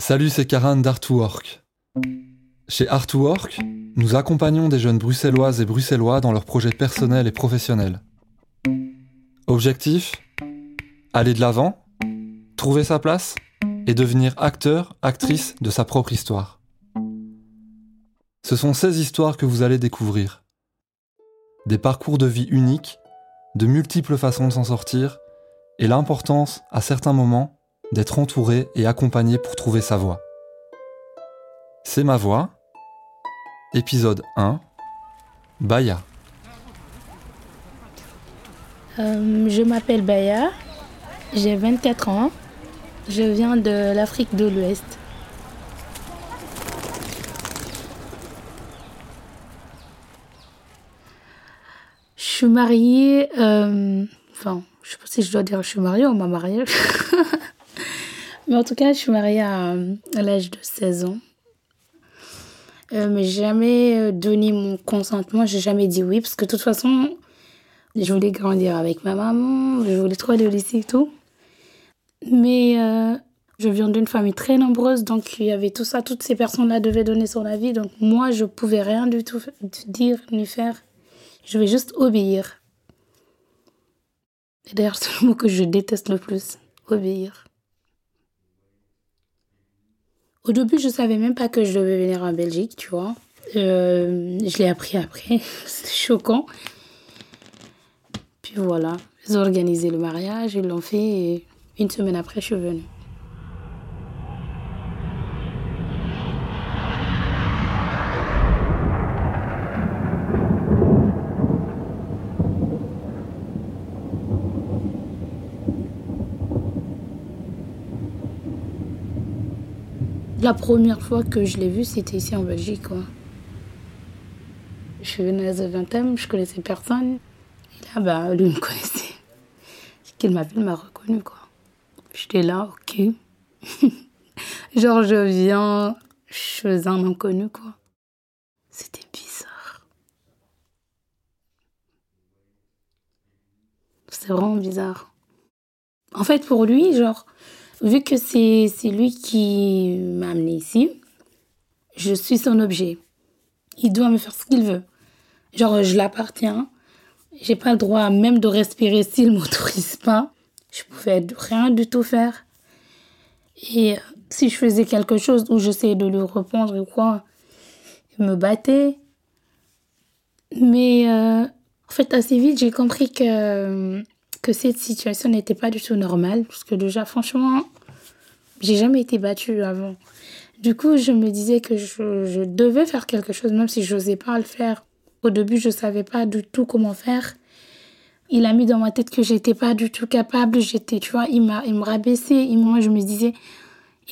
Salut, c'est Karan d'Art2Work. Chez Art2Work, nous accompagnons des jeunes bruxelloises et bruxellois dans leurs projets personnels et professionnels. Objectif? Aller de l'avant, trouver sa place et devenir acteur, actrice de sa propre histoire. Ce sont ces histoires que vous allez découvrir. Des parcours de vie uniques, de multiples façons de s'en sortir, et l'importance, à certains moments, d'être entouré et accompagné pour trouver sa voie. C'est ma voix. Épisode 1. Baya. Euh, je m'appelle Baya, j'ai 24 ans, je viens de l'Afrique de l'Ouest. Je suis mariée, euh, enfin, je sais pas si je dois dire je suis mariée ou ma mariée. Mais en tout cas, je suis mariée à, l'âge de 16 ans. Euh, mais jamais euh, donné mon consentement, j'ai jamais dit oui, parce que de toute façon, je voulais grandir avec ma maman, je voulais trop aller au lycée et tout. Mais euh, je viens d'une famille très nombreuse, donc il y avait tout ça, toutes ces personnes-là devaient donner son avis, donc moi, je pouvais rien du tout dire ni faire. Je vais juste obéir. Et d'ailleurs, c'est le mot que je déteste le plus, obéir. Au début, je savais même pas que je devais venir en Belgique, tu vois. Euh, je l'ai appris après. C'était choquant. Puis voilà, ils ont organisé le mariage, ils l'ont fait et une semaine après, je suis venue. La première fois que je l'ai vu, c'était ici en Belgique. Je suis venue à Zaventem, je connaissais personne. Là, bah, lui me connaissait. Qu'il m'a vu, il m'a reconnu. J'étais là, ok. Genre, je viens, suis un inconnu, quoi. C'était bizarre. C'est vraiment bizarre. En fait, pour lui, genre, vu que c'est lui qui m'a amené ici, je suis son objet. Il doit me faire ce qu'il veut. Genre, je l'appartiens. J'ai pas le droit même de respirer s'il m'autorise pas. Je pouvais rien du tout faire. Et euh, si je faisais quelque chose où j'essayais de lui répondre ou quoi, il me battait. Mais euh, en fait, assez vite, j'ai compris que que cette situation n'était pas du tout normale. Parce que déjà, franchement, j'ai jamais été battue avant. Du coup, je me disais que je, devais faire quelque chose, même si je n'osais pas le faire. Au début, je ne savais pas du tout comment faire. Il a mis dans ma tête que j'étais pas du tout capable. J'étais, tu vois, il m'a, il me rabaissait. Et moi, je me disais,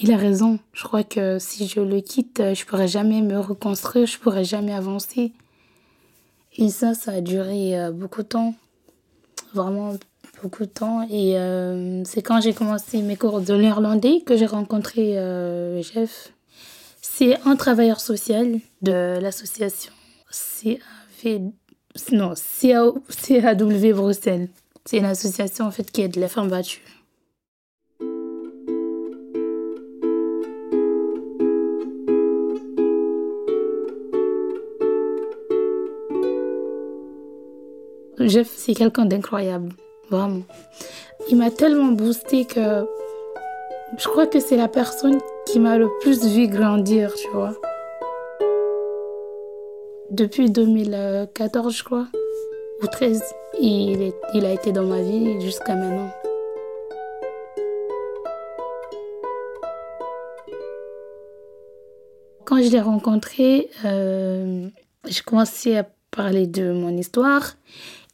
il a raison. Je crois que si je le quitte, je pourrais jamais me reconstruire, je pourrais jamais avancer. Et ça, ça a duré euh, beaucoup de temps. Vraiment beaucoup de temps. Et euh, c'est quand j'ai commencé mes cours de néerlandais que j'ai rencontré euh, Jeff. C'est un travailleur social de l'association CAV, non, CAW Bruxelles. C'est une association en fait qui aide les femmes battues. Jeff, c'est quelqu'un d'incroyable. Vraiment. Il m'a tellement boosté que je crois que c'est la personne qui m'a le plus vu grandir, tu vois. Depuis 2014, je crois, ou 13, il, il a été dans ma vie jusqu'à maintenant. Quand je l'ai rencontré, euh, commencé à parler de mon histoire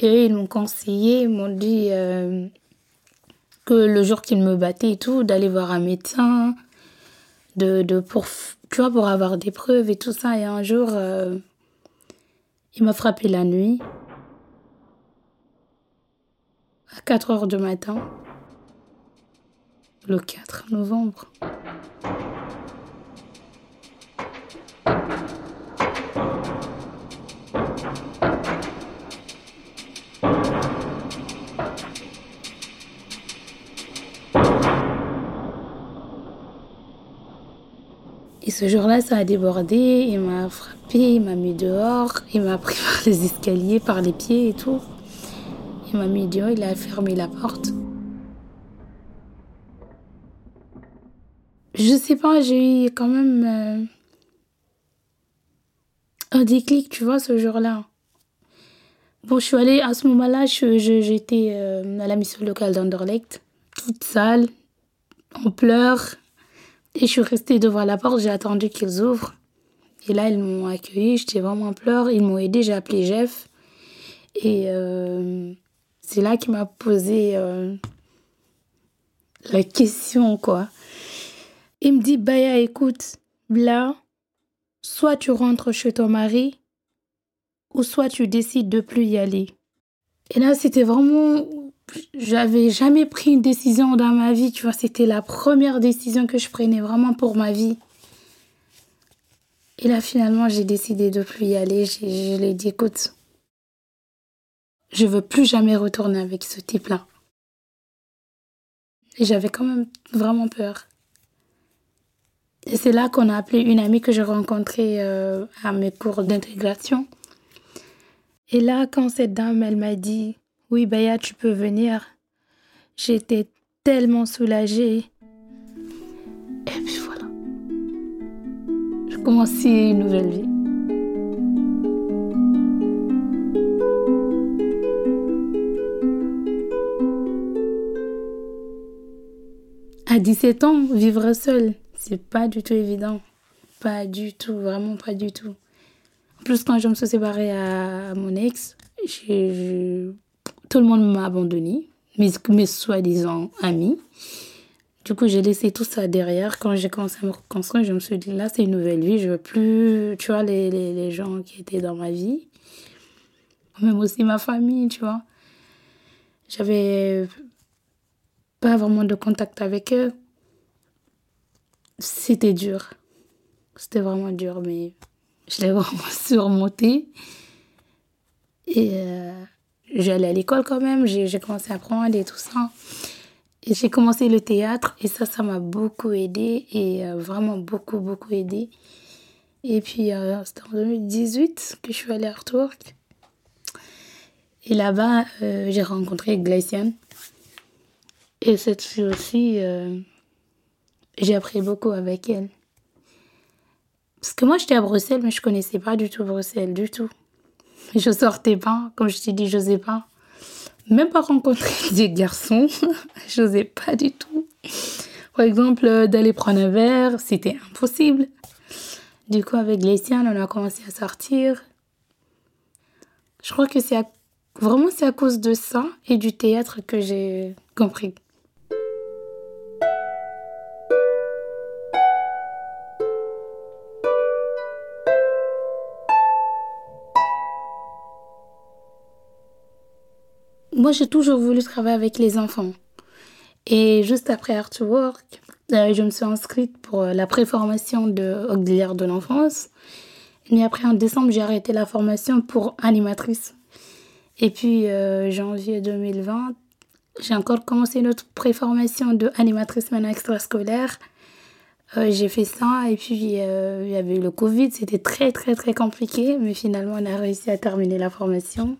et ils m'ont conseillé, ils m'ont dit euh, que le jour qu'ils me battaient et tout, d'aller voir un médecin, de, pour, tu pour avoir des preuves et tout ça. Et un jour, euh, il m'a frappé la nuit, à 4 heures du matin, le 4 novembre. Ce jour-là, ça a débordé, il m'a frappé, il m'a mis dehors, il m'a pris par les escaliers, par les pieds et tout. Il m'a mis dehors, il a fermé la porte. Je sais pas, j'ai eu quand même euh, un déclic, tu vois, ce jour-là. Bon, je suis allée, à ce moment-là, j'étais euh, à la mission locale d'Anderlecht, toute sale, en pleurs. Et je suis restée devant la porte, j'ai attendu qu'ils ouvrent. Et là, ils m'ont accueilli, j'étais vraiment en pleurs. Ils m'ont aidé, j'ai appelé Jeff. Et euh, c'est là qu'il m'a posé euh, la question, quoi. Il me dit, Baya, écoute, là, soit tu rentres chez ton mari, ou soit tu décides de plus y aller. Et là, c'était vraiment. J'avais jamais pris une décision dans ma vie, tu vois. C'était la première décision que je prenais vraiment pour ma vie. Et là, finalement, j'ai décidé de plus y aller. Je, je lui ai dit, écoute, je veux plus jamais retourner avec ce type-là. Et j'avais quand même vraiment peur. Et c'est là qu'on a appelé une amie que j'ai rencontrée euh, à mes cours d'intégration. Et là, quand cette dame, elle m'a dit, oui, Baya, tu peux venir, j'étais tellement soulagée. Et puis voilà. Je commençais une nouvelle vie. À 17 ans, vivre seul, c'est pas du tout évident. Pas du tout, vraiment pas du tout. En plus, quand je me suis séparée à mon ex, tout le monde m'a abandonné, mes, mes soi-disant amis. Du coup, j'ai laissé tout ça derrière. Quand j'ai commencé à me reconstruire, je me suis dit, là, c'est une nouvelle vie. Je veux plus, tu vois, les, les, les gens qui étaient dans ma vie. Même aussi ma famille, tu vois. J'avais pas vraiment de contact avec eux. C'était dur. C'était vraiment dur, mais je l'ai vraiment surmonté. Et euh, j'allais à l'école quand même, j'ai commencé à apprendre et tout ça. J'ai commencé le théâtre et ça, ça m'a beaucoup aidé et euh, vraiment beaucoup, beaucoup aidé. Et puis, euh, c'était en 2018 que je suis allée à Artwork. Et là-bas, j'ai rencontré Glacian. Et cette fille aussi, j'ai appris beaucoup avec elle. Parce que moi, j'étais à Bruxelles, mais je connaissais pas du tout Bruxelles, du tout. Je sortais pas, comme je t'ai dit, je n'osais pas. Même pas rencontrer des garçons, je n'osais pas du tout. Par exemple, euh, d'aller prendre un verre, c'était impossible. Du coup, avec Gléciane, on a commencé à sortir. Je crois que c'est vraiment c'est à cause de ça et du théâtre que j'ai compris. Moi, j'ai toujours voulu travailler avec les enfants. Et juste après Artwork, euh, je me suis inscrite pour euh, la préformation de auxiliaire de l'enfance. Mais après, en décembre, j'ai arrêté la formation pour animatrice. Et puis, euh, janvier 2020, j'ai encore commencé notre préformation de animatrice maintenant extrascolaire. j'ai fait ça et puis il y avait eu le Covid, c'était très très très compliqué, mais finalement on a réussi à terminer la formation.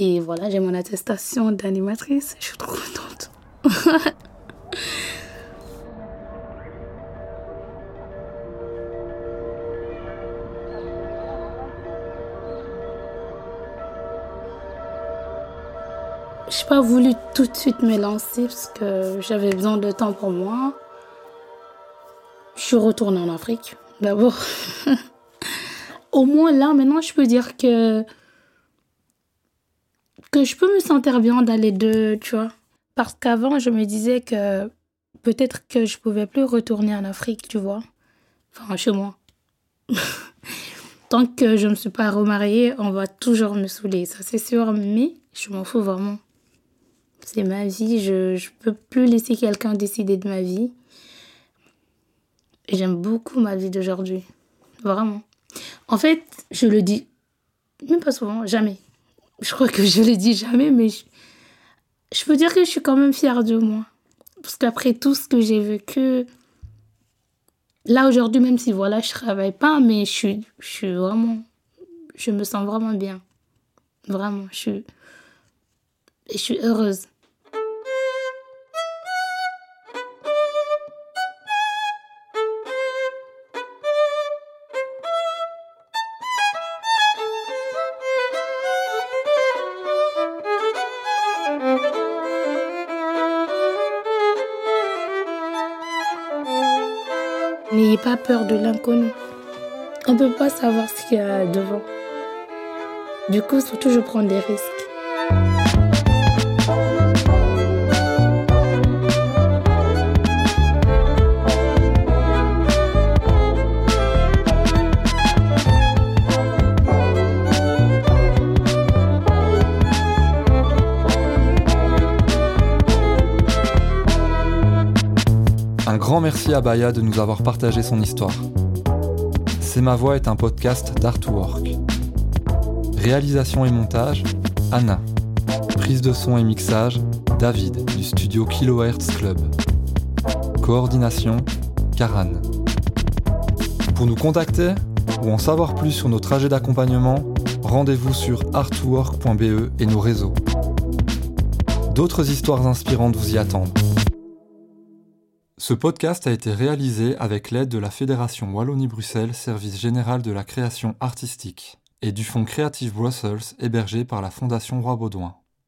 Et voilà, j'ai mon attestation d'animatrice. Je suis trop contente. Je n'ai pas voulu tout de suite me lancer parce que j'avais besoin de temps pour moi. Je suis retournée en Afrique, d'abord. Au moins là, maintenant, je peux dire que que je peux me sentir bien dans les deux, tu vois. Parce qu'avant, je me disais que peut-être que je pouvais plus retourner en Afrique, tu vois. Enfin, chez moi. Tant que je ne me suis pas remariée, on va toujours me saouler, ça c'est sûr, mais je m'en fous vraiment. C'est ma vie, je ne peux plus laisser quelqu'un décider de ma vie. J'aime beaucoup ma vie d'aujourd'hui. Vraiment. En fait, je le dis, même pas souvent, jamais je crois que je l'ai dit jamais, mais je, peux dire que je suis quand même fière de moi. Parce qu'après tout ce que j'ai vécu, là aujourd'hui, même si voilà, je travaille pas, mais je suis, vraiment, je me sens vraiment bien. Vraiment, je je suis heureuse. Pas peur de l'inconnu. On ne peut pas savoir ce qu'il y a devant. Du coup, surtout, je prends des risques. Grand merci à Baya de nous avoir partagé son histoire. C'est ma voix est un podcast d'Artwork. Réalisation et montage, Anna. Prise de son et mixage, David du studio Kilohertz Club. Coordination, Karan. Pour nous contacter ou en savoir plus sur nos trajets d'accompagnement, rendez-vous sur artwork.be et nos réseaux. D'autres histoires inspirantes vous y attendent. Ce podcast a été réalisé avec l'aide de la Fédération Wallonie-Bruxelles Service général de la création artistique et du Fonds Creative Brussels hébergé par la Fondation Roi Baudouin.